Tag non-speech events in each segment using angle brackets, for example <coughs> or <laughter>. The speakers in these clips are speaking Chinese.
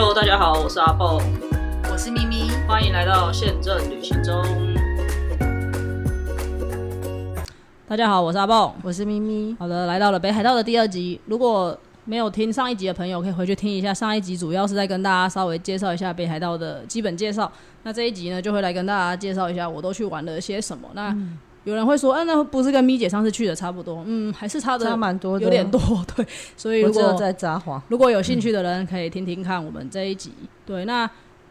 Hello，大家好，我是阿豹，我是咪咪，欢迎来到宪政旅行中。大家好，我是阿豹，我是咪咪。好的，来到了北海道的第二集。如果没有听上一集的朋友，可以回去听一下。上一集主要是在跟大家稍微介绍一下北海道的基本介绍。那这一集呢，就会来跟大家介绍一下我都去玩了些什么。那有人会说，嗯，那不是跟咪姐上次去的差不多？嗯，还是差的差蛮多的，有点多。<laughs> 对，所以如果在札幌，如果有兴趣的人可以听听看我们这一集。对，那。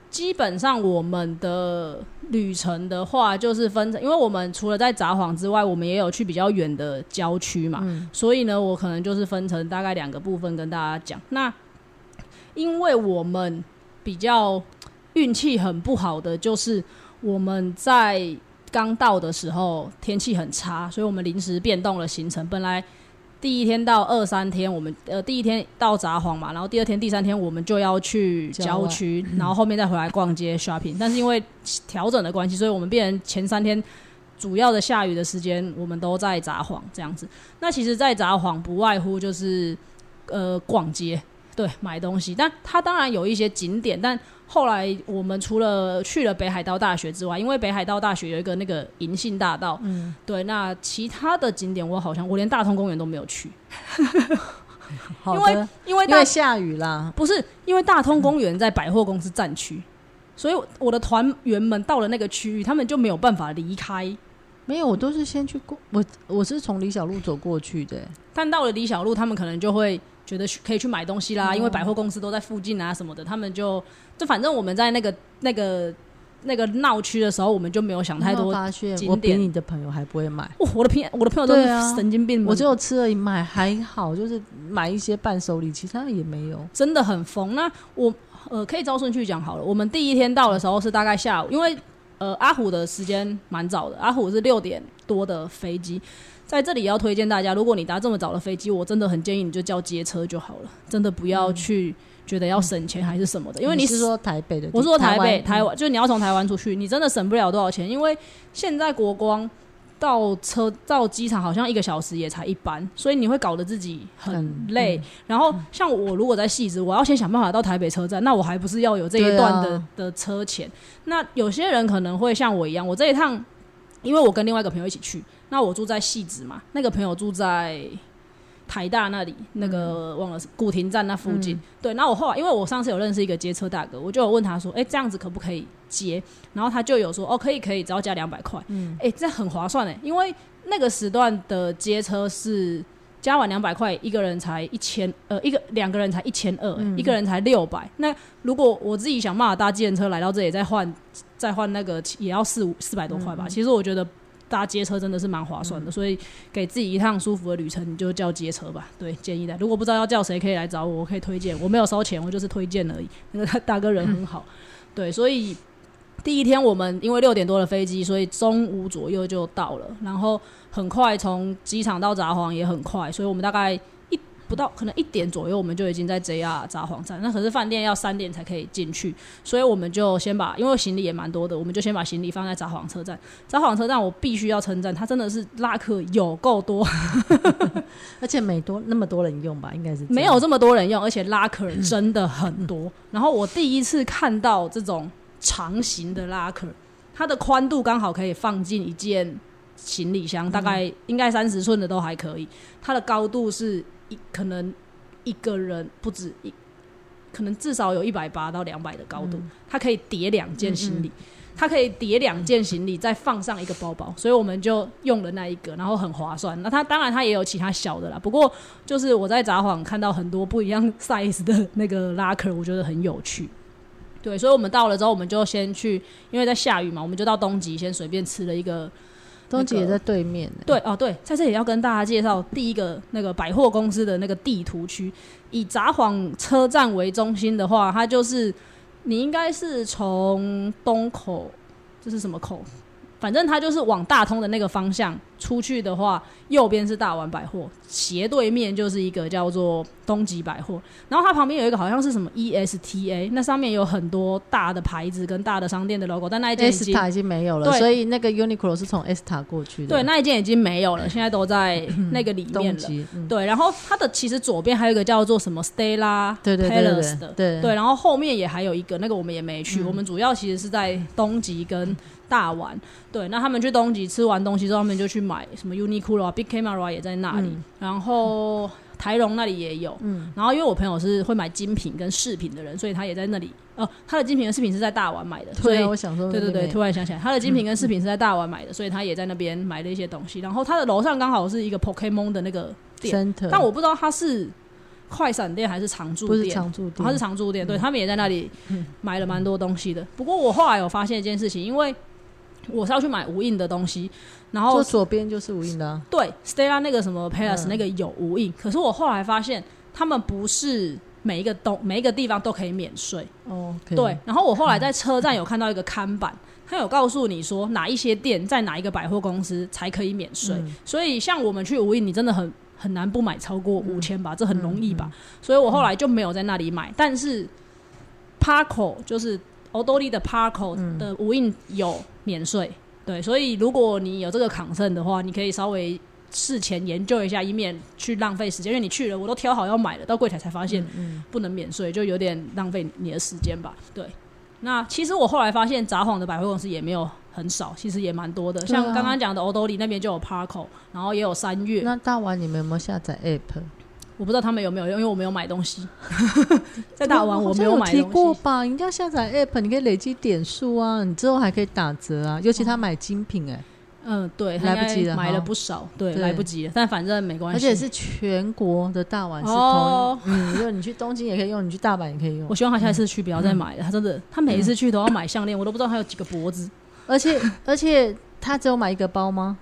基本上我们的旅程的话，就是分成，因为我们除了在札幌之外，我们也有去比较远的郊区嘛，所以呢，我可能就是分成大概两个部分跟大家讲。那因为我们比较运气很不好的，就是我们在刚到的时候天气很差，所以我们临时变动了行程，本来。第一天到二三天，我们呃第一天到札幌嘛，然后第二天、第三天我们就要去郊区，然后后面再回来逛街 shopping。但是因为调整的关系，所以我们变成前三天主要的下雨的时间，我们都在札幌这样子。那其实，在札幌不外乎就是呃逛街，对，买东西。但它当然有一些景点，但后来我们除了去了北海道大学之外，因为北海道大学有一个那个银杏大道，嗯，对，那其他的景点我好像我连大通公园都没有去，<laughs> 因为因为因为下雨啦，不是因为大通公园在百货公司站区，所以我的团员们到了那个区域，他们就没有办法离开。没有，我都是先去过，我我是从李小路走过去的，但到了李小路，他们可能就会。觉得可以去买东西啦，因为百货公司都在附近啊什么的，他们就就反正我们在那个那个那个闹区的时候，我们就没有想太多景点。比你的朋友还不会买，我的朋我的朋友都是神经病，我只有吃而已，买还好，就是买一些伴手礼，其他也没有，真的很疯。那我呃可以照顺序讲好了，我们第一天到的时候是大概下午，因为呃阿虎的时间蛮早的，阿虎是六点多的飞机。在这里要推荐大家，如果你搭这么早的飞机，我真的很建议你就叫街车就好了，真的不要去觉得要省钱还是什么的，因为你是说台北的，我是说台北台湾，就是你要从台湾出去，你真的省不了多少钱，因为现在国光到车到机场好像一个小时也才一班，所以你会搞得自己很累。然后像我如果在细致，我要先想办法到台北车站，那我还不是要有这一段的的车钱？那有些人可能会像我一样，我这一趟因为我跟另外一个朋友一起去。那我住在戏子嘛，那个朋友住在台大那里，那个忘了古亭站那附近。对，那我后来因为我上次有认识一个接车大哥，我就有问他说：“哎，这样子可不可以接？”然后他就有说：“哦，可以，可以，只要加两百块。”嗯，哎，这很划算哎，因为那个时段的接车是加完两百块，一个人才一千，呃，一个两个人才一千二，一个人才六百。那如果我自己想办法搭计程车来到这里，再换再换那个也要四五四百多块吧。其实我觉得。搭街车真的是蛮划算的，所以给自己一趟舒服的旅程，你就叫街车吧。对，建议的。如果不知道要叫谁，可以来找我，我可以推荐。我没有收钱，我就是推荐而已。那个大哥人很好，对，所以第一天我们因为六点多的飞机，所以中午左右就到了，然后很快从机场到札幌也很快，所以我们大概。不到可能一点左右，我们就已经在 JR 札幌站。那可是饭店要三点才可以进去，所以我们就先把，因为行李也蛮多的，我们就先把行李放在札幌车站。札幌车站我必须要称赞，它真的是拉客有够多，<laughs> 而且每多那么多人用吧，应该是没有这么多人用，而且拉客真的很多。然后我第一次看到这种长形的拉客，它的宽度刚好可以放进一件行李箱，大概应该三十寸的都还可以。它的高度是。一可能一个人不止一，可能至少有一百八到两百的高度，它可以叠两件行李，它可以叠两件行李再放上一个包包，所以我们就用了那一个，然后很划算。那它当然它也有其他小的啦，不过就是我在札幌看到很多不一样 size 的那个拉克，我觉得很有趣。对，所以我们到了之后，我们就先去，因为在下雨嘛，我们就到东极先随便吃了一个。东极也在对面。对哦，对，在这里要跟大家介绍第一个那个百货公司的那个地图区。以札幌车站为中心的话，它就是你应该是从东口，这是什么口？反正它就是往大通的那个方向出去的话，右边是大丸百货，斜对面就是一个叫做东极百货，然后它旁边有一个好像是什么 ESTA，那上面有很多大的牌子跟大的商店的 logo，但那一间已经塔已经没有了，对。所以那个 Uniqlo 是从 S 塔过去的。对，那一件已经没有了，现在都在那个里面了。<coughs> 嗯。对，然后它的其实左边还有一个叫做什么 Stella Palace 的，对。对对，然后后面也还有一个，那个我们也没去，我们主要其实是在东极跟大丸。对，那他们去东极吃完东西之后，他们就去买什么 Uniqlo 啊，Big Camera 也在那里，然后台荣那里也有。嗯然后因为我朋友是会买精品跟饰品的人，所以他也在那里。哦，他的精品跟饰品是在大丸买的，所以我想说，对对对，突然想起来，他的精品跟饰品是在大丸买的，所以他也在那边买了一些东西。然后他的楼上刚好是一个 Pokemon 的那个店但我不知道他是快闪店还是常驻不是。常驻店，他是常驻店，对他们也在那里买了蛮多东西的。不过我后来有发现一件事情，因为我是要去买无印的东西，然后左边就是无印的啊，对 Stella 那个什么 Palace 嗯那个有无印，可是我后来发现他们不是每一个东每一个地方都可以免税。哦，对，，然后我后来在车站有看到一个看板，它有告诉你说哪一些店在哪一个百货公司才可以免税。嗯所以像我们去无印，你真的很很难不买超过五千吧，这很容易嗯吧？所以我后来就没有在那里买，但是 Parco 就是欧多利的 Parco 嗯的无印有免税。对，所以如果你有这个抗胜的话，你可以稍微事前研究一下，以免去浪费时间。因为你去了，我都挑好要买了，到柜台才发现嗯不能免税，就有点浪费你的时间吧。对，那其实我后来发现札幌的百货公司也没有很少，其实也蛮多的。啊像刚刚讲的欧兜里那边就有 Parco，然后也有三月，那大丸你们有没有下载 App？我不知道他们有没有用，因为我没有买东西。<laughs> 在大丸我没有买东西。过吧？你一定要下载 App，你可以累积点数啊，你之后还可以打折啊。尤其他买精品哎、嗯，对，来不及了买了不少，对，对来不及了。但反正没关系，而且是全国的大丸是同，哦。嗯，因为你去东京也可以用，你去大阪也可以用我。希望他下次去不要再买了。他真的，他每一次去都要买项链，我都不知道他有几个脖子。而且而且他只有买一个包吗？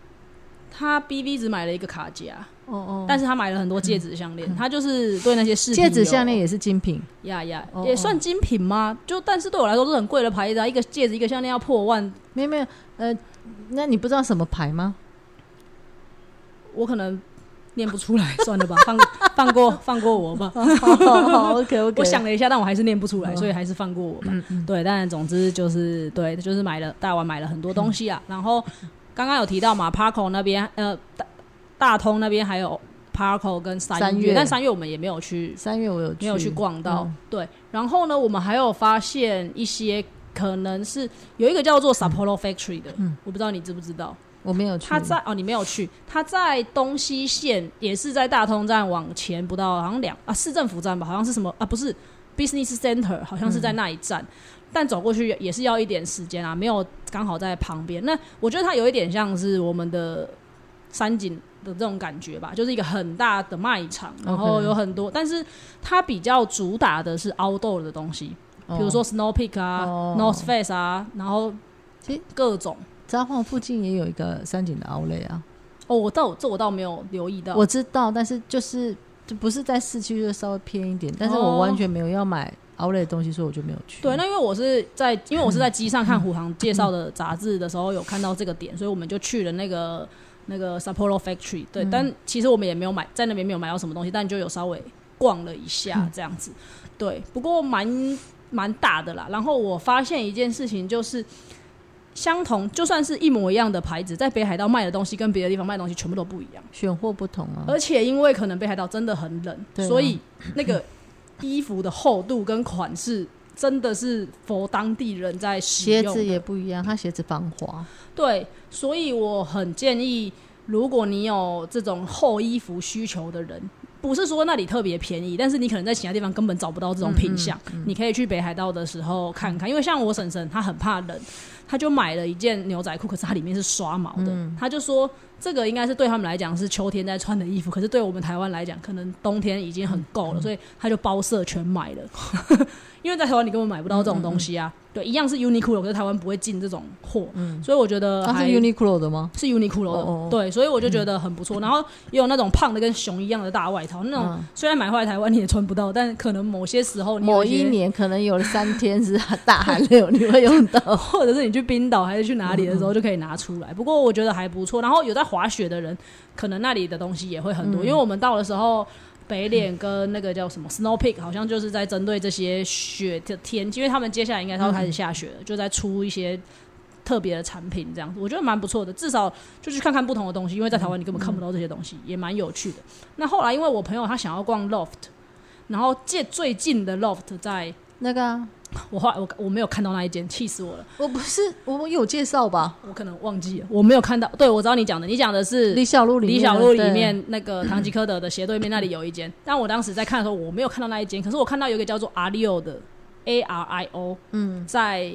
他 BV 只买了一个卡夹，哦哦，但是他买了很多戒指项链。他就是对那些饰品戒指项链也是精品，呀呀哦，也算精品吗？就但是对我来说是很贵的牌子啊，一个戒指一个项链要破万，没有没有，呃，那你不知道什么牌吗？我可能念不出来，算了吧，放放过放过我吧。好，OK OK，我想了一下，但我还是念不出来，哦所以还是放过我吧。对，但总之就是对，就是买了大碗买了很多东西啊。然后刚刚有提到嘛，Parco 那边呃大大通那边还有 Parco 跟三三月。但三月我们也没有去三月我有没有去逛到。嗯。对，然后呢，我们还有发现一些可能是有一个叫做 Sapporo Factory 的，嗯。我不知道你知不知道。我没有去，他在哦，你没有去，他在东西线，也是在大通站往前不到，好像两啊市政府站吧，好像是什么啊，不是 Business Center，好像是在那一站，但走过去也是要一点时间啊，没有刚好在旁边。那我觉得它有一点像是我们的山景的这种感觉吧，就是一个很大的卖场，然后有很多，但是它比较主打的是 outdoor 的东西，哦比如说 Snow Peak 啊、哦 North Face 啊，然后其实各种。札幌附近也有一个山景的 Outlet 啊，哦，我倒这我倒没有留意到。我知道，但是就是就不是在市区，就稍微偏一点，但是我哦完全没有要买 Outlet 的东西，所以我就没有去。对，那因为我是在，因为我是在 <coughs> 机上看虎航介绍的杂志的时候，有看到这个点，所以我们就去了那个那个 Sapporo Factory。对，嗯但其实我们也没有买，在那边没有买到什么东西，但就有稍微逛了一下嗯这样子。对，不过蛮蛮大的啦。然后我发现一件事情，就是相同，就算是一模一样的牌子，在北海道卖的东西跟别的地方卖的东西全部都不一样。选货不同啊，而且因为可能北海道真的很冷，所以那个衣服的厚度跟款式真的是佛当地人在使用。鞋子也不一样，它鞋子防滑。对，所以我很建议，如果你有这种厚衣服需求的人，不是说那里特别便宜，但是你可能在其他地方根本找不到这种品相，你可以去北海道的时候看看。因为像我婶婶，她很怕冷，她就买了一件牛仔裤，可是它里面是刷毛的，他就说。这个应该是对他们来讲是秋天在穿的衣服，可是对我们台湾来讲，可能冬天已经很够了，所以他就包色全买了。<laughs> 因为在台湾你根本买不到这种东西啊。对，一样是 Uniqlo，可是台湾不会进这种货，所以我觉得它是还 Uniqlo 的吗？是 Uniqlo 的，哦哦对，所以我就觉得很不错。然后也有那种胖的跟熊一样的大外套，那种、嗯虽然买回来台湾你也穿不到，但可能某些时候某一，年可能有三天是大寒流，你会用到。<laughs> 或者是你去冰岛还是去哪里的时候就可以拿出来。不过我觉得还不错。然后有在滑雪的人，可能那里的东西也会很多，因为我们到的时候。北脸跟那个叫什么 Snow Peak，好像就是在针对这些雪的天，因为他们接下来应该要开始下雪了，就在出一些特别的产品，这样子我觉得蛮不错的。至少就去看看不同的东西，因为在台湾你根本看不到这些东西，也蛮有趣的。那后来因为我朋友他想要逛 Loft，然后借最近的 Loft 在那个。我后来我我没有看到那一间，气死我了！我不是我有介绍吧？我可能忘记了，我没有看到。对，我知道你讲的，你讲的是李小璐李小璐里面那个唐吉诃德的斜对面那里有一间，但我当时在看的时候我没有看到那一间，可是我看到有一个叫做阿 o 的 A R I O，嗯，在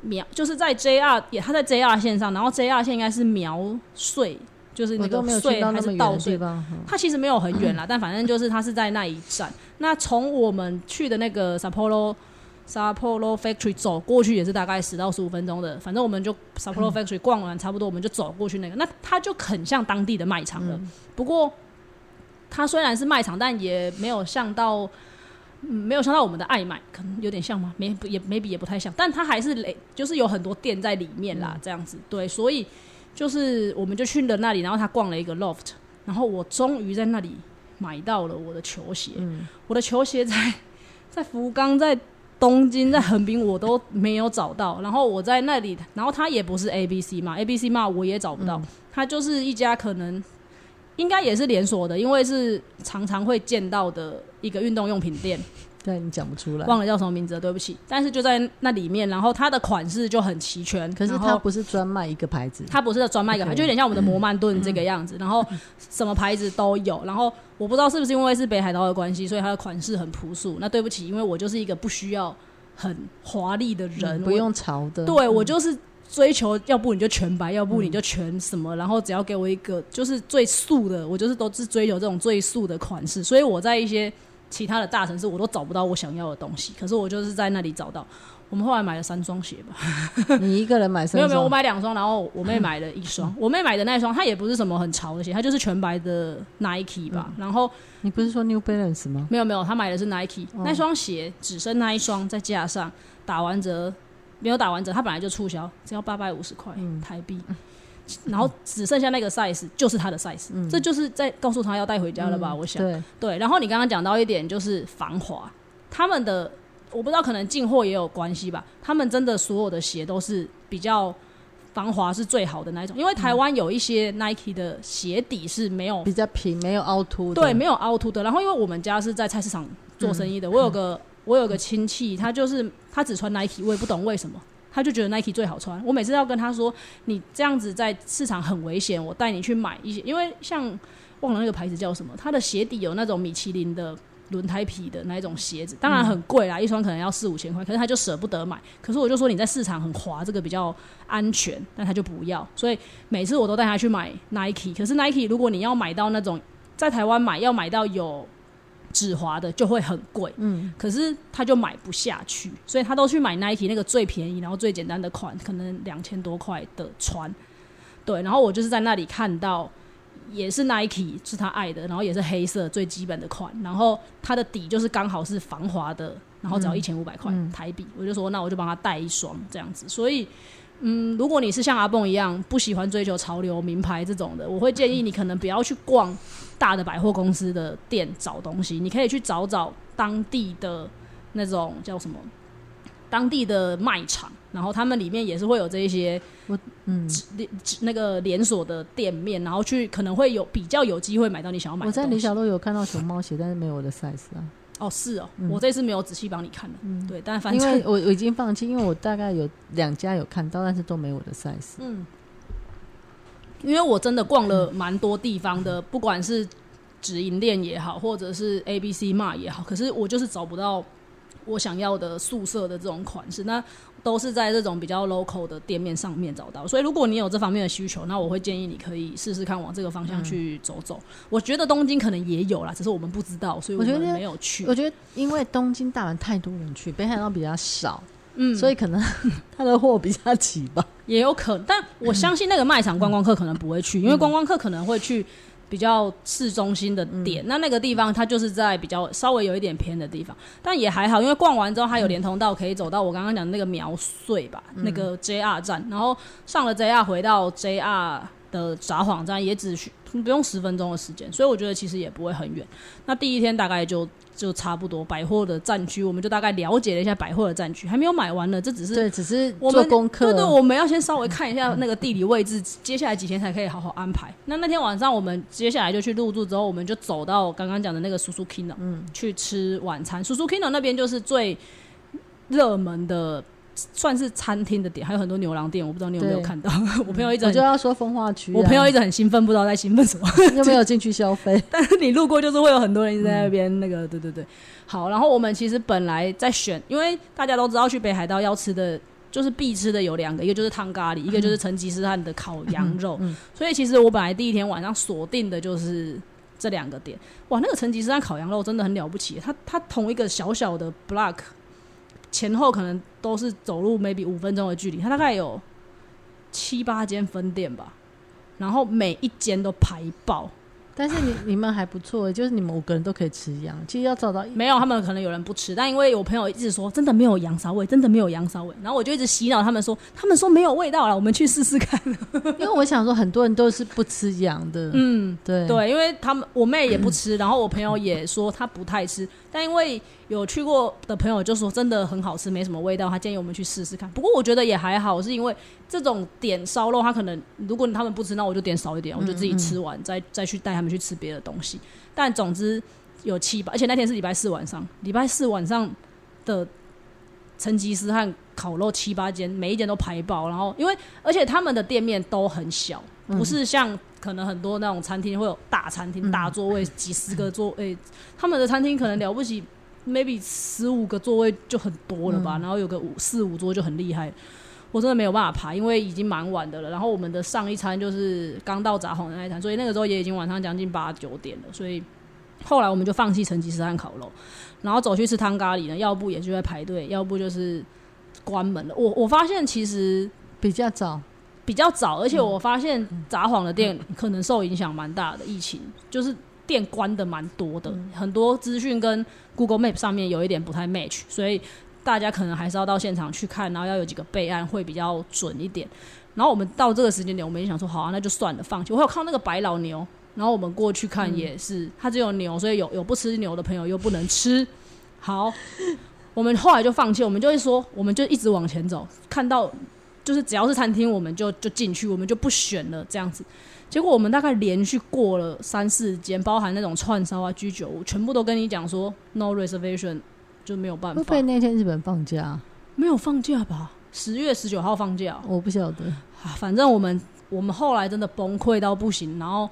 苗就是在 J R 也他在 J R 线上，然后 J R 线应该是苗穗，就是那个穗还是稻穗吧？它其实没有很远啦，但反正就是它是在那一站。那从我们去的那个 Sapporo。Sapporo Factory 走过去也是大概十到十五分钟的，反正我们就 Sapporo Factory 逛完差不多，我们就走过去那个。那它就很像当地的卖场了。不过它虽然是卖场，但也没有像到没有像到我们的爱买，可能有点像吗？没也没比也不太像，但它还是累，就是有很多店在里面啦，这样子。对，所以就是我们就去了那里，然后他逛了一个 Loft，然后我终于在那里买到了我的球鞋。我的球鞋在 <laughs> 在福冈在。东京在横滨我都没有找到，然后我在那里，然后他也不是 A B C 嘛，A B C 嘛我也找不到，它就是一家可能应该也是连锁的，因为是常常会见到的一个运动用品店。对你讲不出来，忘了叫什么名字了，对不起。但是就在那里面，然后它的款式就很齐全。可是它不是专卖一个牌子，它不是专卖一个牌，就有点像我们的摩曼顿这个样子。然后什么牌子都有。然后我不知道是不是因为是北海道的关系，所以它的款式很朴素。那对不起，因为我就是一个不需要很华丽的人，不用潮的。对我就是追求，要不你就全白，要不你就全什么，然后只要给我一个就是最素的，我就是都是追求这种最素的款式。所以我在一些。其他的大城市我都找不到我想要的东西，可是我就是在那里找到。我们后来买了三双鞋吧。<laughs> 你一个人买三双？没有没有，我买两双，然后我妹买了一双。我妹买的那双，它也不是什么很潮的鞋，它就是全白的 Nike 吧。然后你不是说 New Balance 吗？没有没有，她买的是 Nike 那双鞋，只剩那一双再加上，打完折没有打完折，它本来就促销，只要八百五十块台币。然后只剩下那个 size，就是他的 size，这就是在告诉他要带回家了吧？我想，对对。然后你刚刚讲到一点，就是防滑，他们的我不知道，可能进货也有关系吧。他们真的所有的鞋都是比较防滑是最好的那一种，因为台湾有一些 Nike 的鞋底是没有比较平，没有凹凸，对，没有凹凸的。然后因为我们家是在菜市场做生意的，我有个我有个亲戚，他就是他只穿 Nike，我也不懂为什么。他就觉得 Nike 最好穿。我每次要跟他说：“你这样子在市场很危险，我带你去买一些。”因为像忘了那个牌子叫什么，它的鞋底有那种米其林的轮胎皮的那一种鞋子，当然很贵啦，一双可能要四五千块。可是他就舍不得买。可是我就说你在市场很滑，这个比较安全，但他就不要。所以每次我都带他去买 Nike。可是 Nike 如果你要买到那种在台湾买，要买到有。止滑的就会很贵，嗯，可是他就买不下去，所以他都去买 Nike 那个最便宜，然后最简单的款，可能两千多块的穿，对，然后我就是在那里看到，也是 Nike 是他爱的，然后也是黑色最基本的款，然后它的底就是刚好是防滑的，然后只要一千五百块台币，我就说那我就帮他带一双这样子，所以。嗯，如果你是像阿蹦一样不喜欢追求潮流名牌这种的，我会建议你可能不要去逛大的百货公司的店找东西，你可以去找找当地的那种叫什么当地的卖场，然后他们里面也是会有这一些我嗯连那个连锁的店面，然后去可能会有比较有机会买到你想要买的。我在李小璐有看到熊猫鞋，但是没有我的 size 啊。哦，是哦，我这次没有仔细帮你看的，对，但反正因为我我已经放弃，因为我大概有两家有看到，但是都没我的 size。嗯，因为我真的逛了蛮多地方的，不管是直营店也好，或者是 A B C 码也好，可是我就是找不到我想要的宿舍的这种款式。那都是在这种比较 local 的店面上面找到，所以如果你有这方面的需求，那我会建议你可以试试看往这个方向去走走。我觉得东京可能也有啦，只是我们不知道，所以我觉得没有去。我觉得因为东京、大阪太多人去，北海道比较少，嗯，所以可能 <laughs> 他的货比较齐吧，也有可能。但我相信那个卖场观光客可能不会去，因为观光客可能会去比较市中心的点。那那个地方它就是在比较稍微有一点偏的地方，但也还好，因为逛完之后它有连通道可以走到我刚刚讲的那个苗穗吧，那个 JR 站，然后上了 JR 回到 JR 的札幌站也只需不用十分钟的时间，所以我觉得其实也不会很远。那第一天大概就。就差不多百货的战区，我们就大概了解了一下百货的战区，还没有买完呢。这只是对，只是做功课。对对，我们要先稍微看一下那个地理位置，接下来几天才可以好好安排。那那天晚上，我们接下来就去入住，之后我们就走到刚刚讲的那个叔叔 Kino，嗯，去吃晚餐。叔叔 Kino 那边就是最热门的。算是餐厅的点，还有很多牛郎店，我不知道你有没有看到。<laughs> 我朋友一直就要说风化区，我朋友一直很兴奋，不知道在兴奋什么，又没有进去消费。<laughs> 但是你路过，就是会有很多人一直在那边那个，对对对。好，然后我们其实本来在选，因为大家都知道去北海道要吃的就是必吃的有两个，一个就是汤咖喱，一个就是成吉思汗的烤羊肉。所以其实我本来第一天晚上锁定的就是这两个点。哇，那个成吉思汗烤羊肉真的很了不起，它它同一个小小的 block。前后可能都是走路 maybe 五分钟的距离，它大概有七八间分店吧，然后每一间都排爆。但是你你们还不错，就是你们五个人都可以吃羊。其实要找到没有，他们可能有人不吃，但因为我朋友一直说真的没有羊骚味，真的没有羊骚味，然后我就一直洗脑他们说，他们说没有味道了，我们去试试看。<laughs> 因为我想说，很多人都是不吃羊的。嗯，对对，因为他们我妹也不吃，然后我朋友也说他不太吃，但因为有去过的朋友就说真的很好吃，没什么味道，他建议我们去试试看。不过我觉得也还好，是因为这种点烧肉，他可能如果他们不吃，那我就点少一点，我就自己吃完，再再去带他们去吃别的东西。但总之有七八，而且那天是礼拜四晚上，礼拜四晚上的成吉思汗烤肉七八间，每一间都排爆。然后因为而且他们的店面都很小，不是像可能很多那种餐厅会有大餐厅、大座位几十个座位，他们的餐厅可能了不起。maybe 十五个座位就很多了吧，然后有个五四五桌就很厉害。我真的没有办法排，因为已经蛮晚的了。然后我们的上一餐就是刚到札幌的那一餐，所以那个时候也已经晚上将近八九点了。所以后来我们就放弃成吉思汗烤肉，然后走去吃汤咖喱呢。要不也就在排队，要不就是关门了。我我发现其实比较早，比较早，而且我发现札幌的店可能受影响蛮大的，疫情就是。店关的蛮多的，很多资讯跟 Google Map 上面有一点不太 match，所以大家可能还是要到现场去看，然后要有几个备案会比较准一点。然后我们到这个时间点，我们也想说，好啊，那就算了，放弃。我有看那个白老牛，然后我们过去看也是，它只有牛，所以有有不吃牛的朋友又不能吃。好，我们后来就放弃，我们就会说，我们就一直往前走，看到就是只要是餐厅，我们就就进去，我们就不选了这样子。结果我们大概连续过了三四间，包含那种串烧啊、居酒屋，全部都跟你讲说 no reservation 就没有办法。会不会那天日本放假？没有放假吧？十月十九号放假？我不晓得。反正我们我们后来真的崩溃到不行，然后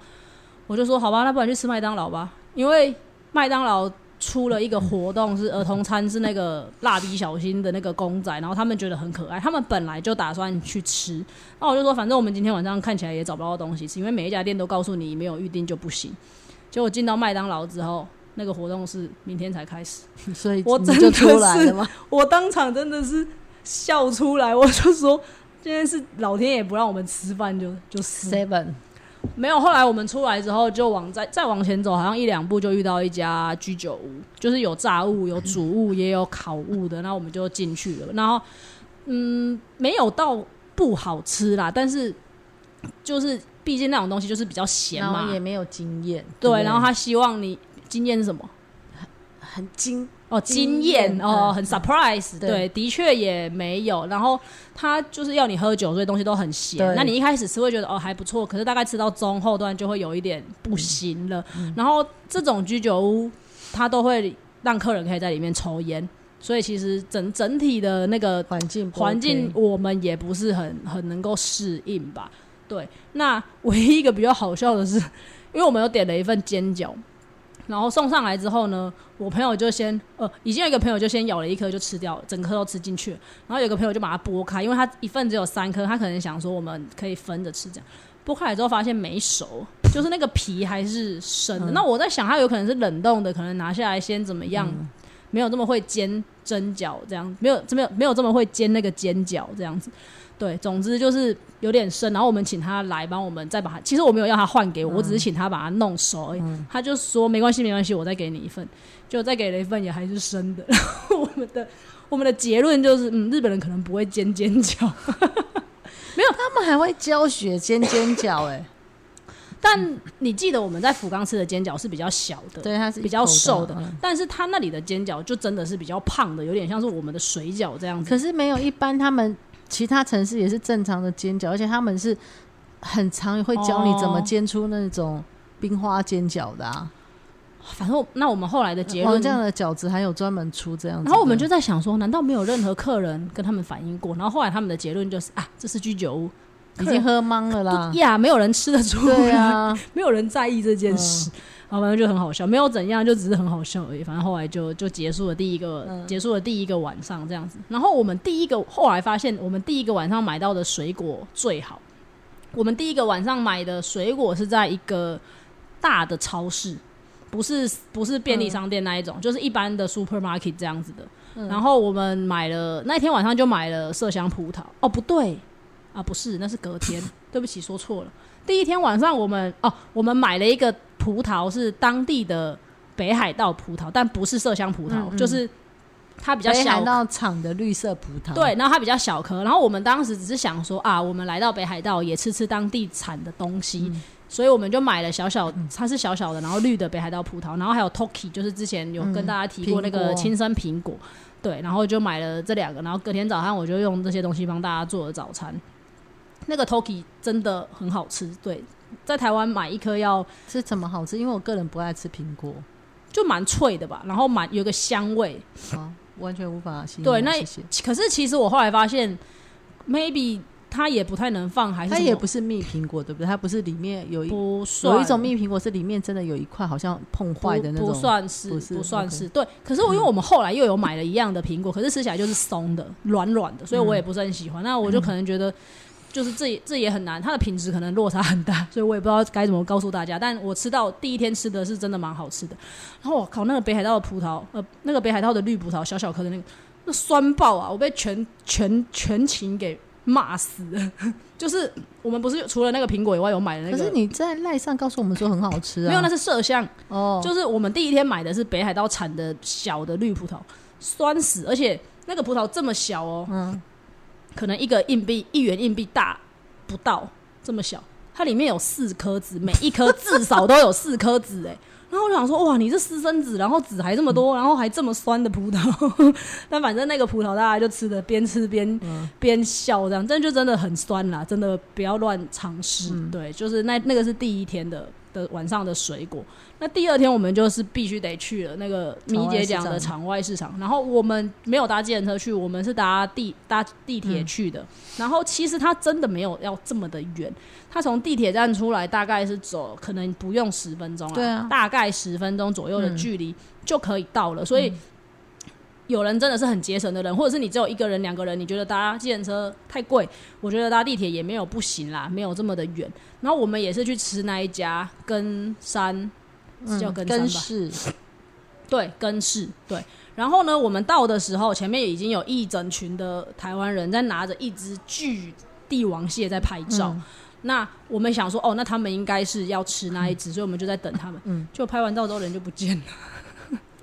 我就说好吧，那不然去吃麦当劳吧，因为麦当劳。出了一个活动，是儿童餐，是那个蜡笔小新的那个公仔，然后他们觉得很可爱，他们本来就打算去吃，那我就说，反正我们今天晚上看起来也找不到东西吃，因为每一家店都告诉你没有预定就不行。结果进到麦当劳之后，那个活动是明天才开始，所以我真的是，我当场真的是笑出来，我就说，今天是老天爷不让我们吃饭，就就 seven。没有，后来我们出来之后就往再再往前走，好像一两步就遇到一家居酒屋，就是有炸物、有煮物、也有烤物的。那我们就进去了。然后，嗯，没有到不好吃啦，但是就是毕竟那种东西就是比较咸嘛，也没有经验。对，然后他希望你经验是什么？很很精。哦，惊艳哦，很 surprise，对，的确也没有。然后他就是要你喝酒，所以东西都很咸。那你一开始吃会觉得哦还不错，可是大概吃到中后段就会有一点不行了。然后这种居酒屋，他都会让客人可以在里面抽烟，所以其实整整体的那个环境环境我们也不是很很能够适应吧。对，那唯一一个比较好笑的是，因为我们有点了一份煎饺。然后送上来之后呢，我朋友就先呃，已经有一个朋友就先咬了一颗就吃掉了，整颗都吃进去。然后有个朋友就把它剥开，因为他一份只有三颗，他可能想说我们可以分着吃这样。剥开来之后发现没熟，就是那个皮还是生的。那我在想，它有可能是冷冻的，可能拿下来先怎么样没有这么会煎蒸饺这样，没有没有没有这么会煎那个煎饺这样子。对，总之就是有点生，然后我们请他来帮我们再把它，其实我没有要他换给我，我只是请他把它弄熟而已。他就说没关系没关系，我再给你一份，就再给了一份也还是生的。然 <laughs> 后我们的我们的结论就是，嗯，日本人可能不会煎煎饺，<laughs> 没有，他们还会教学煎煎饺哎。<laughs> 但你记得我们在福冈吃的煎饺是比较小的，对，它是比较瘦的，但是它那里的煎饺就真的是比较胖的，有点像是我们的水饺这样子。可是没有一般他们。其他城市也是正常的煎饺，而且他们是很常会教你怎么煎出那种冰花煎饺的啊。反正那我们后来的结论，这样的饺子还有专门出这样。然后我们就在想说，难道没有任何客人跟他们反映过？然后后来他们的结论就是啊，这是居酒屋，已经喝懵了啦。<laughs> 呀，没有人吃得出来，没有人在意这件事。然后反正就很好笑，没有怎样，就只是很好笑而已。反正后来就就结束了第一个，结束了第一个晚上这样子。然后我们第一个后来发现，我们第一个晚上买到的水果最好。我们第一个晚上买的水果是在一个大的超市，不是不是便利商店那一种，就是一般的 supermarket 这样子的。然后我们买了那天晚上就买了麝香葡萄。哦，不对啊，不是，那是隔天。对不起，说错了。第一天晚上我们哦，我们买了一个。葡萄是当地的北海道葡萄，但不是麝香葡萄，就是它比较小。北海道产的绿色葡萄，对，然后它比较小颗。然后我们当时只是想说啊，我们来到北海道也吃吃当地产的东西，所以我们就买了小小，它是小小的，然后绿的北海道葡萄，然后还有 Toki，就是之前有跟大家提过那个亲生苹果，对，然后就买了这两个，然后隔天早上我就用这些东西帮大家做了早餐。那个 Toki 真的很好吃，对。在台湾买一颗要是怎么好吃？因为我个人不爱吃苹果，就蛮脆的吧，然后蛮有个香味啊，完全无法形容。对，那可是其实我后来发现，maybe 它也不太能放，还是它也不是蜜苹果，对不对？它不是里面有一不有一种蜜苹果是里面真的有一块好像碰坏的那种，不算是不算是对。可是我因为我们后来又有买了一样的苹果，可是吃起来就是松的、软软的，所以我也不是很喜欢。那我就可能觉得。就是这这也很难，它的品质可能落差很大，所以我也不知道该怎么告诉大家。但我吃到第一天吃的是真的蛮好吃的。然后我靠，那个北海道的葡萄，呃，那个北海道的绿葡萄，小小颗的那个，那酸爆啊！我被全全全情给骂死了。<laughs> 就是我们不是除了那个苹果以外有买的那个，可是你在赖上告诉我们说很好吃啊？没有，那是麝香哦。就是我们第一天买的是北海道产的小的绿葡萄，酸死，而且那个葡萄这么小哦。嗯。可能一个硬币一元硬币大不到这么小，它里面有四颗籽，每一颗至少都有四颗籽哎。<laughs> 然后我就想说，哇，你是私生子，然后籽还这么多，然后还这么酸的葡萄。<laughs> 但反正那个葡萄大家就吃的边吃边边笑，这样，真就真的很酸啦，真的不要乱尝试。对，就是那那个是第一天的。的晚上的水果，那第二天我们就是必须得去了那个米姐讲的场外市场，然后我们没有搭计程车去，我们是搭地搭地铁去的。然后其实它真的没有要这么的远，它从地铁站出来大概是走可能不用十分钟啊，大概十分钟左右的距离就可以到了，所以。有人真的是很节省的人，或者是你只有一个人、两个人，你觉得搭计程车太贵，我觉得搭地铁也没有不行啦，没有这么的远。然后我们也是去吃那一家根山，是叫根山吧？对，根氏对。然后呢，我们到的时候，前面已经有一整群的台湾人在拿着一只巨帝王蟹在拍照。那我们想说，哦，那他们应该是要吃那一只，所以我们就在等他们。嗯，就拍完照之后，人就不见了。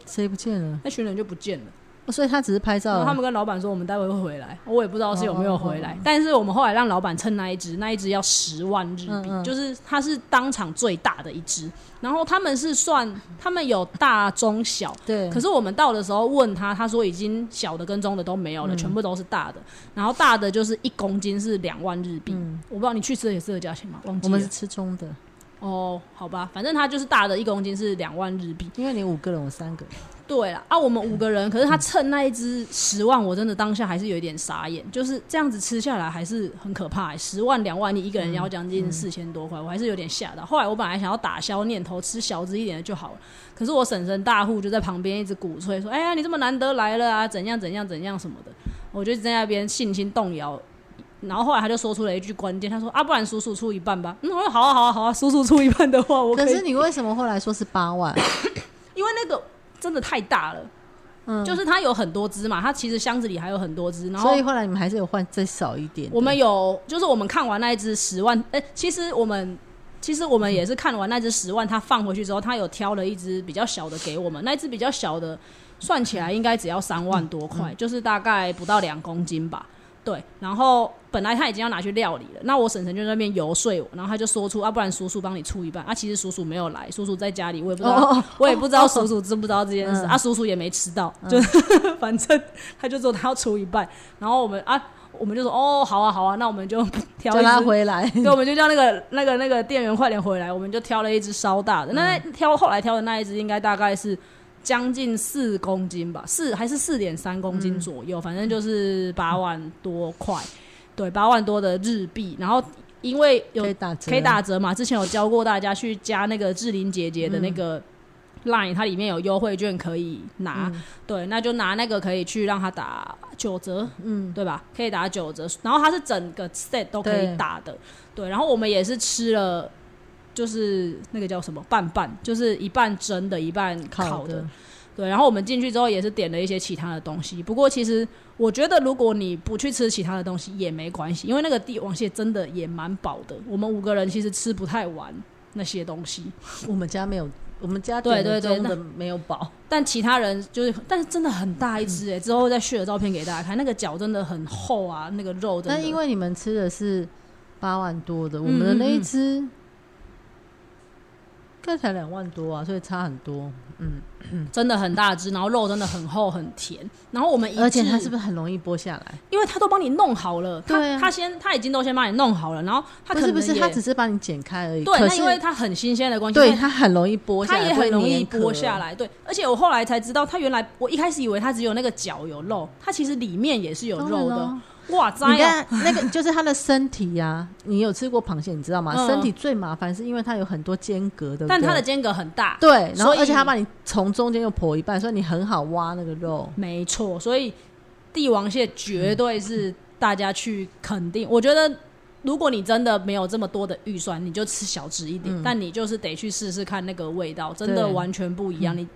谁不见了？<laughs> 那群人就不见了。所以他只是拍照。他们跟老板说，我们待会会回来。我也不知道是有没有回来。但是我们后来让老板称那一只，那一只要十万日币，就是它是当场最大的一只。然后他们是算，他们有大中小。对。可是我们到的时候问他，他说已经小的跟中的都没有了，全部都是大的。然后大的就是一公斤是两万日币。我不知道你去吃的也是这个价钱吗？忘记我们是吃中的。哦，好吧，反正它就是大的一公斤是两万日币。因为你五个人，我三个。对了啊，我们五个人，可是他蹭那一只十万，我真的当下还是有一点傻眼，就是这样子吃下来还是很可怕。十万两万，你一个人要将近四千多块，我还是有点吓到。后来我本来想要打消念头，吃小只一点的就好了。可是我婶婶大户就在旁边一直鼓吹说：“哎呀，你这么难得来了啊，怎样怎样怎样什么的。”我就在那边信心动摇。然后后来他就说出了一句关键，他说：“啊，不然叔叔出一半吧。”嗯，我说：“好啊，好啊，好啊，叔叔出一半的话，我可是你为什么后来说是八万？因为那个真的太大了。”嗯，就是它有很多只嘛，它其实箱子里还有很多只，然后所以后来你们还是有换再少一点。我们有，就是我们看完那一只十万，哎、其实我们其实我们也是看完那只十万，它放回去之后，它有挑了一只比较小的给我们，那一只比较小的算起来应该只要三万多块，就是大概不到两公斤吧。对，然后本来他已经要拿去料理了，那我婶婶就在那边游说我，然后他就说出啊，不然叔叔帮你出一半啊。其实叔叔没有来，叔叔在家里，我也不知道，哦我也不知道叔叔知不知道这件事、嗯啊。叔叔也没吃到，就 <laughs> 反正他就说他要出一半，然后我们啊，我们就说哦，好啊，好啊，那我们就挑叫他一只。回来，<laughs> 对，我们就叫那个那个那个店员快点回来，我们就挑了一只稍大的。那挑后来挑的那一只应该大概是将近四公斤吧，四还是四点三公斤左右，反正就是八万多块，对，八万多的日币。然后因为有可以打折，可以打折嘛，之前有教过大家去加那个志玲姐姐的那个 Line，、它里面有优惠券可以拿，对，那就拿那个可以去让他打九折，嗯，对吧？可以打九折，然后它是整个 set 都可以打的，对，然后我们也是吃了。就是那个叫什么半半，就是一半蒸的，一半烤的对。然后我们进去之后也是点了一些其他的东西。不过其实我觉得，如果你不去吃其他的东西也没关系，因为那个帝王蟹真的也蛮饱的。我们五个人其实吃不太完那些东西，我们家没有，我们家对对对中的没有饱，但其他人就是，但是真的很大一只哎、之后再续了照片给大家看，那个脚真的很厚啊，那个肉真的。但因为你们吃的是八万多的，我嗯们的那一嗯嗯这。才两万多啊，所以差很多。嗯，真的很大只，然后肉真的很厚很甜。然后我们一而且它是不是很容易剥下来？因为他都帮你弄好了，他他先他已经都先帮你弄好了，然后他不是不是，可能也它只是帮你剪开而已。对，那因为它很新鲜的关系，对它很容易剥下它来，也很容易剥下。来。对，而且我后来才知道，它原来我一开始以为它只有那个脚有肉，它其实里面也是有肉的。哇，栽你哦！看那个就是它的身体呀、你有吃过螃蟹，你知道吗？嗯身体最麻烦是因为它有很多间隔，的？但它的间隔很大，对，然后而且它把你从中间又剖一半，所以你很好挖那个肉。没错，所以帝王蟹绝对是大家去肯定。我觉得，如果你真的没有这么多的预算，你就吃小只一点，但你就是得去试试看那个味道，真的完全不一样。你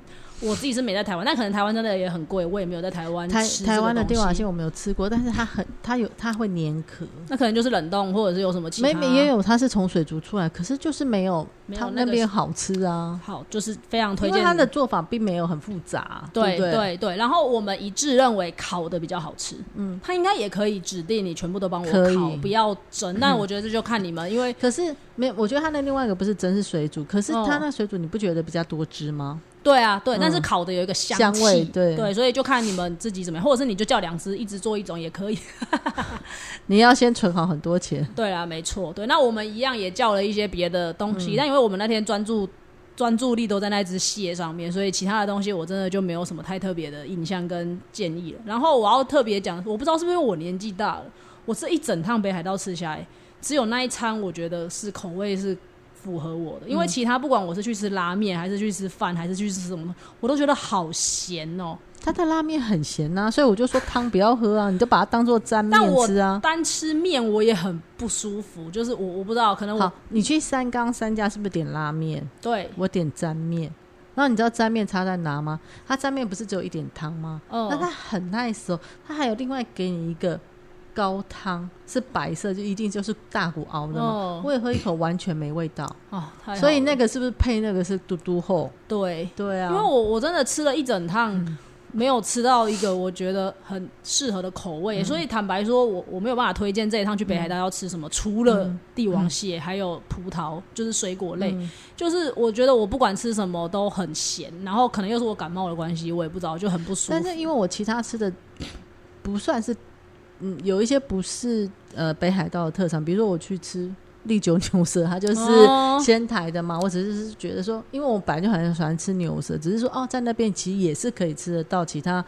我自己是没在台湾，但可能台湾真的也很贵，我也没有在台湾台吃台湾的帝王蟹我没有吃过，但是它很它有它会粘壳，那可能就是冷冻，或者是有什么其他没没也有它是从水族出来，可是就是没有它没有那边好吃啊，好，就是非常推荐。因为它的做法并没有很复杂，对对对，然后我们一致认为烤的比较好吃，嗯，它应该也可以指定你全部都帮我烤，不要蒸，那 <laughs> 我觉得这就看你们，因为可是没有，我觉得它那另外一个不是真是水煮，可是哦它那水煮你不觉得比较多汁吗？对啊对，嗯但是烤的有一个香香气，味对对，所以就看你们自己怎么样，或者是你就叫两只，一直做一种也可以。<laughs> <laughs> 你要先存好很多钱，对啊，没错，对，那我们一样也叫了一些别的东嗯西，但因为我们那天专注。专注力都在那只蟹上面，所以其他的东西我真的就没有什么太特别的印象跟建议了。然后我要特别讲，我不知道是不是因为我年纪大了，我这一整趟北海道吃下来，只有那一餐我觉得是口味是符合我的，因为其他不管我是去吃拉面，还是去吃饭，还是去吃什么，我都觉得好咸哦、它的拉面很咸呐、所以我就说汤不要喝啊，你就把它当做沾面吃啊。单吃面我也很不舒服，就是我我不知道，可能我好，你去三缸三家是不是点拉面？对，我点沾面。然后你知道沾面差在哪吗？它沾面不是只有一点汤吗？哦、那它很 nice 哦，它还有另外给你一个高汤，是白色，就一定就是大骨熬的嘛。哦。我也喝一口，完全没味道。哦，所以那个是不是配那个是嘟嘟后？对，对啊，因为我我真的吃了一整趟，嗯。没有吃到一个我觉得很适合的口嗯。味，所以坦白说，我我没有办法推荐这一趟去北海道要吃什么，除了帝王蟹，还有葡萄，就是水果类，嗯。就是我觉得我不管吃什么都很咸，然后可能又是我感冒的关系，我也不知道，就很不舒服。但是因为我其他吃的不算是，嗯，有一些不是呃北海道的特产，比如说我去吃利久牛舌，它就是哦仙台的嘛。我只是觉得说，因为我本来就很喜欢吃牛舌，只是说哦，在那边其实也是可以吃得到其他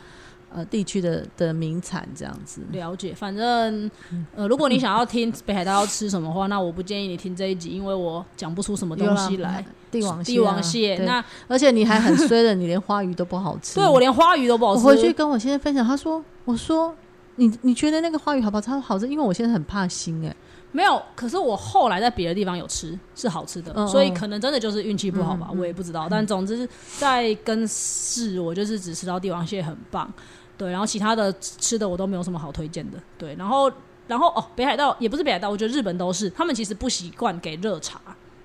呃地区的的名产这样子。了解，反正呃，如果你想要听北海道要吃什么的话，那我不建议你听这一集，因为我讲不出什么东西来。帝王蟹啊、帝王蟹，那而且你还很衰的，<laughs> 你连花鱼都不好吃。对我连花鱼都不好吃。我回去跟我先生分享，他说：“我说你你觉得那个花鱼好不好吃？好吃，因为我现在很怕腥哎、没有，可是我后来在别的地方有吃，是好吃的，嗯所以可能真的就是运气不好吧，我也不知道。但总之在跟市，我就是只吃到帝王蟹很棒，对，然后其他的吃的我都没有什么好推荐的，对，然后然后哦，北海道也不是北海道，我觉得日本都是，他们其实不习惯给热茶，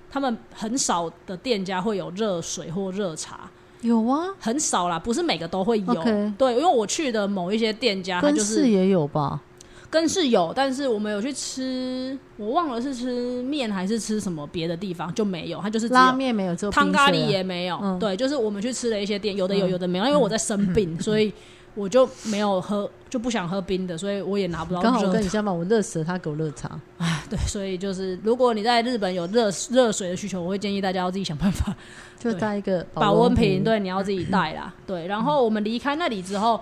他们很少的店家会有热水或热茶。有啊，很少啦，不是每个都会有。对，因为我去的某一些店家，它跟就是市也有吧？跟是有，但是我们有去吃，我忘了是吃面还是吃什么别的地方就没有，它就是拉面没有，只有汤咖喱也没有。嗯对，就是我们去吃了一些店，有的有，有的没有。因为我在生病，<laughs> 所以我就没有喝，就不想喝冰的，所以我也拿不到刚好。跟你相反，我热死了，他给我热茶。哎 <laughs> 对，所以就是如果你在日本有热热水的需求，我会建议大家要自己想办法 <laughs> 就带一个保温瓶，壶，对，你要自己带啦。<laughs> 对，然后我们离开那里之后，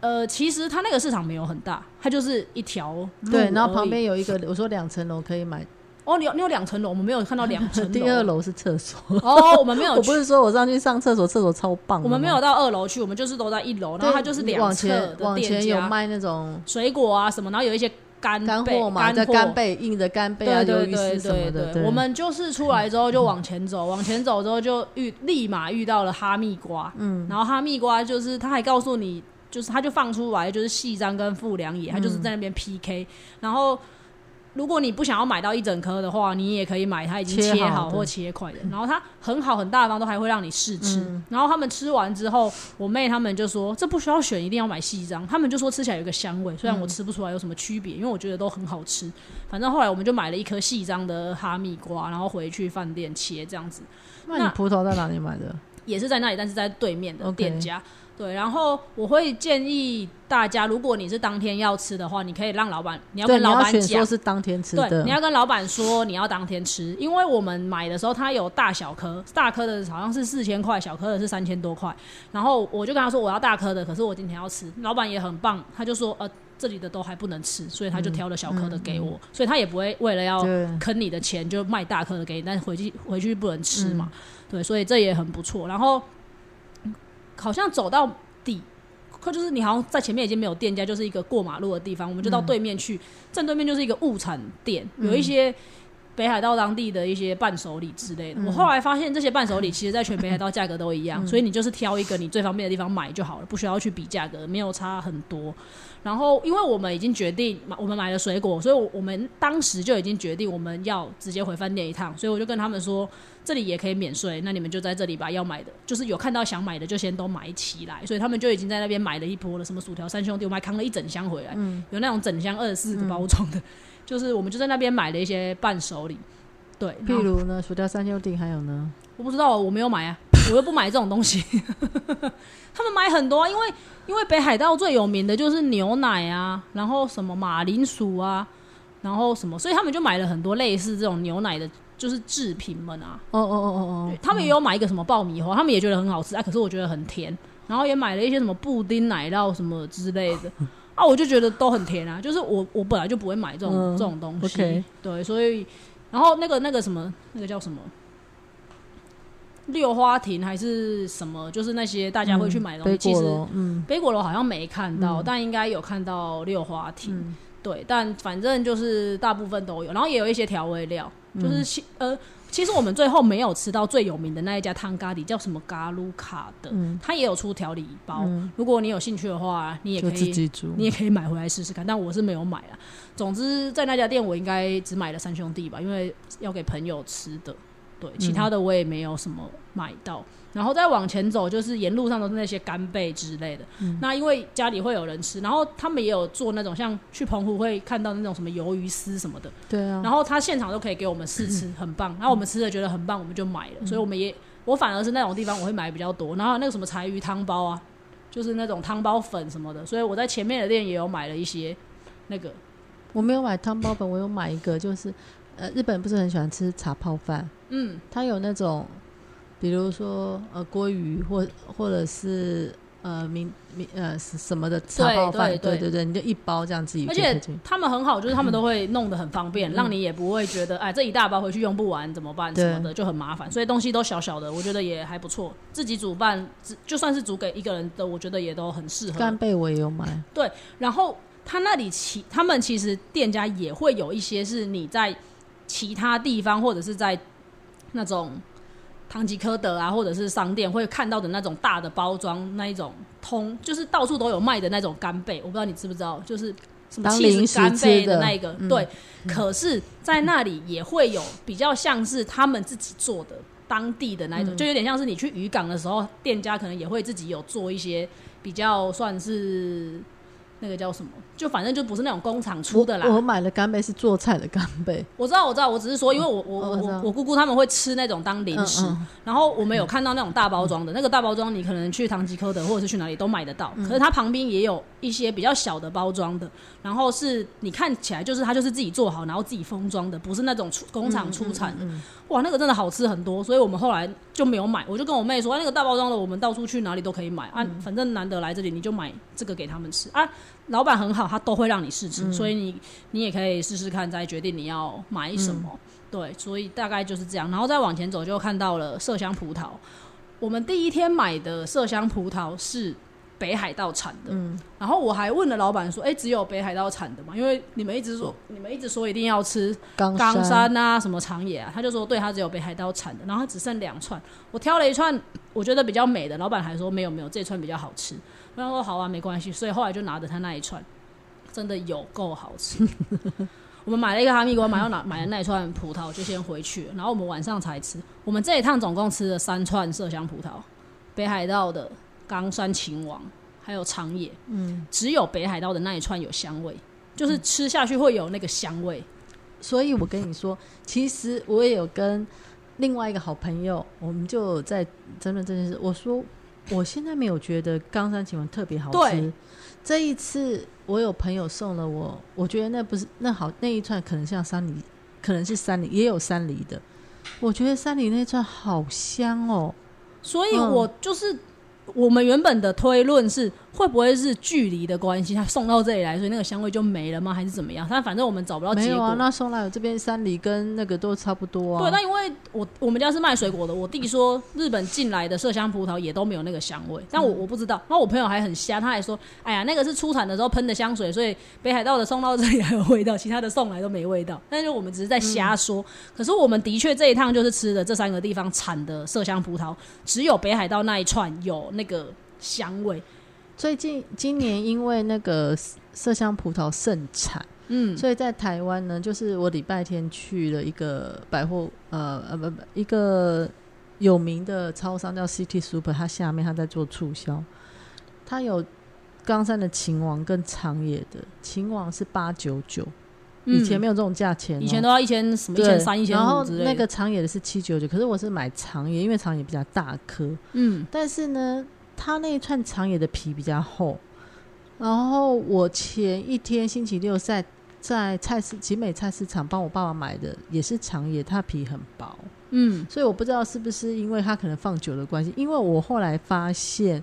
呃，其实它那个市场没有很大，它就是一条路对，然后旁边有一个，我说两层楼可以买，哦，你有你有两层楼，我们没有看到两层楼。<laughs> 第二楼是厕所。哦，我们没有 <laughs> 去我不，是说我上去上厕所，厕所超棒。我们没有到二楼去，我们就是都在一楼，然后它就是两侧前往的店家，前有卖那种水果啊什么，然后有一些干干货嘛，干干贝硬的干贝啊，对鱿鱼对对丝什么的。对对，我们就是出来之后就往前走，往前走之后就遇立马遇到了哈密瓜，嗯，然后哈密瓜就是他还告诉你，就是他就放出来就是细张跟富良野，他就是在那边 PK，然后。如果你不想要买到一整颗的话，你也可以买它已经切好或切块的。然后它很好很大方，都还会让你试吃。然后他们吃完之后，我妹他们就说这不需要选，一定要买细章。他们就说吃起来有一个香味，虽然我吃不出来有什么区别，因为我觉得都很好吃。反正后来我们就买了一颗细章的哈密瓜，然后回去饭店切这样子，那你葡萄在哪里买的？也是在那里，但是在对面的店家。对，然后我会建议大家，如果你是当天要吃的话，你可以让老板，你要，跟老板讲说，是当天吃对，你。要跟老板说你要当天吃，因为我们买的时候它有大小颗，大颗的好像是四千块，小颗的是三千多块。然后我就跟他说我要大颗的，可是我今天要吃，老板也很棒，他就说呃这里的都还不能吃，所以他就挑了小颗的给我，所以他也不会为了要，坑你的钱就卖大颗的给你，但是回去回去不能吃嘛，对，所以这也很不错。然后嗯好像走到底。可就是你好像在前面已经没有店家，就是一个过马路的地方，我们就到对面去，正对面就是一个物产店，有一些北海道当地的一些伴手礼之类的。我后来发现这些伴手礼其实在全北海道价格都一样，所以你就是挑一个你最方便的地方买就好了，不需要去比价格，没有差很多。然后，因为我们已经决定买，我们买了水果，所以我我们当时就已经决定我们要直接回饭店一趟，所以我就跟他们说，这里也可以免税，那你们就在这里把要买的，就是有看到想买的就先都买起来，所以他们就已经在那边买了一波了，什么薯条三兄弟，我们还扛了一整箱回来，嗯。有那种整箱二十四个包装的，就是我们就在那边买了一些伴手礼，对，譬如呢，薯条三兄弟，还有呢，我不知道，我没有买啊，我又不买这种东西。<laughs> 他们买很多、啊，因为因为北海道最有名的就是牛奶啊，然后什么马铃薯啊，然后什么，所以他们就买了很多类似这种牛奶的，就是制品们啊。哦哦哦哦哦，他们也有买一个什么爆米花，他们也觉得很好吃啊，可是我觉得很甜。然后也买了一些什么布丁奶酪什么之类的 <laughs> 啊，我就觉得都很甜啊。就是我我本来就不会买这种、嗯这种东西对，所以然后那个那个什么那个叫什么六花亭还是什么，就是那些大家会去买的东西，北其实，嗯，北果楼好像没看到，但应该有看到六花亭。嗯对，但反正就是大部分都有，然后也有一些调味料，就是其、呃，其实我们最后没有吃到最有名的那一家汤咖喱，叫什么嘎鲁卡的，嗯它也有出调理包。如果你有兴趣的话，你也可以自以，己煮。你也可以买回来试试看。但我是没有买啦。总之，在那家店我应该只买了三兄弟吧，因为要给朋友吃的。对，其他的我也没有什么买到。然后再往前走，就是沿路上都是那些干贝之类的。那因为家里会有人吃，然后他们也有做那种像去澎湖会看到那种什么鱿鱼丝什么的，对啊，然后他现场都可以给我们试吃，很棒。然后我们吃了觉得很棒，我们就买了。所以我们也，我反而是那种地方我会买比较多。然后那个什么柴鱼汤包啊，就是那种汤包粉什么的，所以我在前面的店也有买了一些那个。我没有买汤包粉，我有买一个，就是呃，日本不是很喜欢吃茶泡饭，嗯，它有那种，比如说呃鲑鱼或或者是呃明明呃是什么的茶泡饭，对对对你就一包这样自己而且他们很好，就是他们都会弄得很方便，让你也不会觉得哎这一大包回去用不完怎么办什么的就很麻烦。所以东西都小小的，我觉得也还不错。自己煮饭，只就算是煮给一个人的，我觉得也都很适合。干贝我也有买，<laughs> 对然后他那里其他们其实店家也会有一些是你在其他地方或者是在那种唐吉诃德啊，或者是商店会看到的那种大的包装那一种通，就是到处都有卖的那种干贝，我不知道你知不知道，就是什么当 cheese 零食干贝的那一个，嗯对。可是，在那里也会有比较像是他们自己做的。当地的那一种，嗯就有点像是你去渔港的时候，店家可能也会自己有做一些比较算是那个叫什么，就反正就不是那种工厂出的啦。我我买的干贝是做菜的干贝，我知道，我知道，我只是说，因为我我哦我我我姑姑他们会吃那种当零食，嗯嗯。然后我们有看到那种大包装的，那个大包装你可能去唐吉诃德或者是去哪里都买得到，嗯。可是它旁边也有一些比较小的包装的，然后是你看起来就是它就是自己做好，然后自己封装的，不是那种出工厂出产嗯的，哇，那个真的好吃很多，所以我们后来就没有买，我就跟我妹说，哎那个大包装的我们到处去哪里都可以买啊，嗯。反正难得来这里，你就买这个给他们吃。啊。老板很好，他都会让你试吃，嗯所以你你也可以试试看，再决定你要买什么。嗯对，所以大概就是这样，然后再往前走就看到了麝香葡萄。我们第一天买的麝香葡萄是北海道产的，嗯然后我还问了老板说：“哎、只有北海道产的吗？因为你们一直说你们一直说一定要吃冈冈山啊，什么长野啊，他就说对，他只有北海道产的，然后只剩两串，我挑了一串我觉得比较美的，老板还说没有没有，这串比较好吃，我想说好啊，没关系，所以后来就拿着他那一串，真的有够好吃。<laughs> 我们买了一个哈密瓜，买到拿买了那一串葡萄就先回去了，然后我们晚上才吃。我们这一趟总共吃了三串麝香葡萄，北海道的冈山秦王，还有长野，嗯，只有北海道的那一串有香味，就是吃下去会有那个香味。所以我跟你说，其实我也有跟另外一个好朋友，我们就在争论这件事。我说，我现在没有觉得冈山晴雯特别好吃对。这一次我有朋友送了我，我觉得那不是那好那一串可能像山梨，可能是山梨，也有山梨的。我觉得山梨那串好香哦。所以嗯我就是、我们原本的推论是，会不会是距离的关系，他送到这里来，所以那个香味就没了吗？还是怎么样？但反正我们找不到结果。没有啊，那送来我这边山梨跟那个都差不多啊。对，那因为我我们家是卖水果的，我弟说日本进来的麝香葡萄也都没有那个香味，但我我不知道。然后我朋友还很瞎，他还说：“哎呀，那个是出产的时候喷的香水，所以北海道的送到这里还有味道，其他的送来都没味道。<laughs> ”但是我们只是在瞎说。可是我们的确这一趟就是吃的这三个地方产的麝香葡萄，只有北海道那一串有那个香味。最近今年因为那个麝香葡萄盛产，嗯，所以在台湾呢，就是我礼拜天去了一个百货，呃呃不不，一个有名的超商叫 City Super，它下面它在做促销，它有冈山的秦王跟长野的秦王是八九九，以前没有这种价钱以前都要一千什么一千三、一千然后。那个长野的是七九九，可是我是买长野，因为长野比较大颗，嗯，但是呢，它那一串长野的皮比较厚。然后我前一天星期六在在菜市集美菜市场帮我爸爸买的也是长野，它皮很薄，嗯，所以我不知道是不是因为它可能放久的关系。因为我后来发现，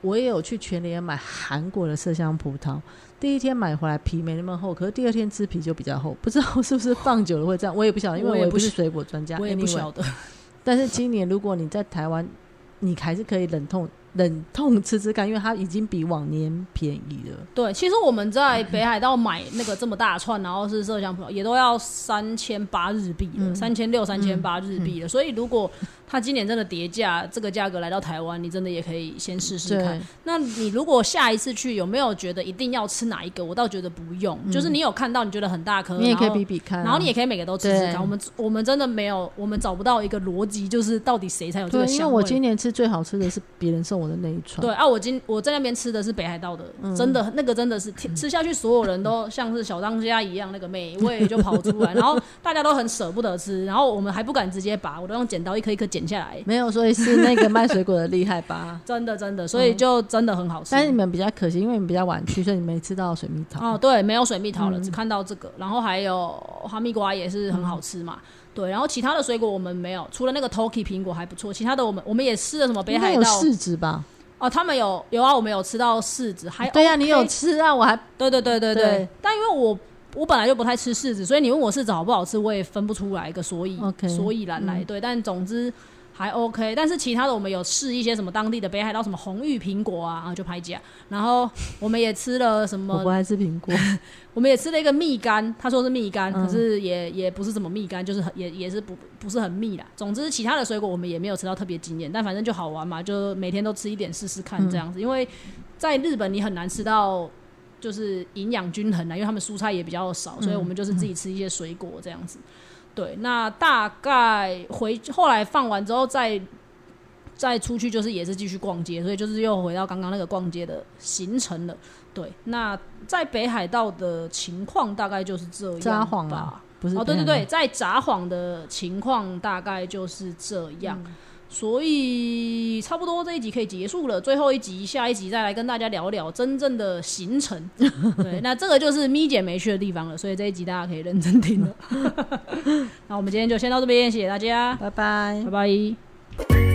我也有去全联买韩国的麝香葡萄，第一天买回来皮没那么厚，可是第二天吃皮就比较厚，不知道是不是放久了会这样，我也不晓得，因为我也不是水果专家，我也不晓得。<laughs> 但是今年如果你在台湾，你还是可以冷痛冷痛吃吃看，因为它已经比往年便宜了。对，其实我们在北海道买那个这么大串，然后是麝香葡萄，也都要三千八日币了，嗯三千六、三千八日币了。所以如果它今年真的叠价，这个价格来到台湾，你真的也可以先试试看。，那你如果下一次去，有没有觉得一定要吃哪一个？我倒觉得不用，就是你有看到你觉得很大颗，嗯你也可以比比看啊、然后你也可以每个都吃吃看。我们我们真的没有，我们找不到一个逻辑，就是到底谁才有这个对，因为。我今年吃最好吃的是别人送我的那一串。对啊，我今我在那边吃的是北海道的，嗯真的那个真的是吃 <laughs> 吃下去，所有人都像是小当家一样，那个美味就跑出来，然后大家都很舍不得吃，然后我们还不敢直接拔，我都用剪刀一颗一颗剪下来，没有，所以是那个卖水果的厉害吧？<laughs> 真的真的，所以就真的很好吃。但是你们比较可惜，因为你们比较晚去，所以你没吃到水蜜桃。哦，对，没有水蜜桃了，嗯只看到这个，然后还有哈密瓜也是很好吃嘛。对，然后其他的水果我们没有，除了那个 Toki 苹果还不错，其他的我们我们也试了什么北海道柿子吧？哦，他们有有啊，我们有吃到柿子，还对呀、你有吃啊，我还对对对对对，对但因为我我本来就不太吃柿子，所以你问我柿子好不好吃，我也分不出来一个所以 OK，所以然来。嗯对，但总之还 OK，但是其他的我们有试一些什么当地的北海道什么红玉苹果啊，啊就拍价。然后 <laughs> 我们也吃了什么，我不爱吃苹果，<laughs> 我们也吃了一个蜜柑，他说是蜜柑，嗯可是也也不是什么蜜柑，就是很也也是不不是很蜜啦。总之其他的水果我们也没有吃到特别惊艳，但反正就好玩嘛，就每天都吃一点试试看这样子。因为在日本你很难吃到就是营养均衡的，因为他们蔬菜也比较少，所以我们就是自己吃一些水果这样子。对，那大概回后来放完之后再再出去，就是也是继续逛街，所以就是又回到刚刚那个逛街的行程了。对，那在北海道的情况大概就是这样吧啊。不是哦，对对对，在札幌的情况大概就是这样，嗯所以差不多这一集可以结束了。最后一集，下一集再来跟大家聊聊真正的行程。<laughs> 对，那这个就是咪姐没去的地方了，所以这一集大家可以认真听了。<laughs> 那我们今天就先到这边，谢谢大家，拜拜拜。拜。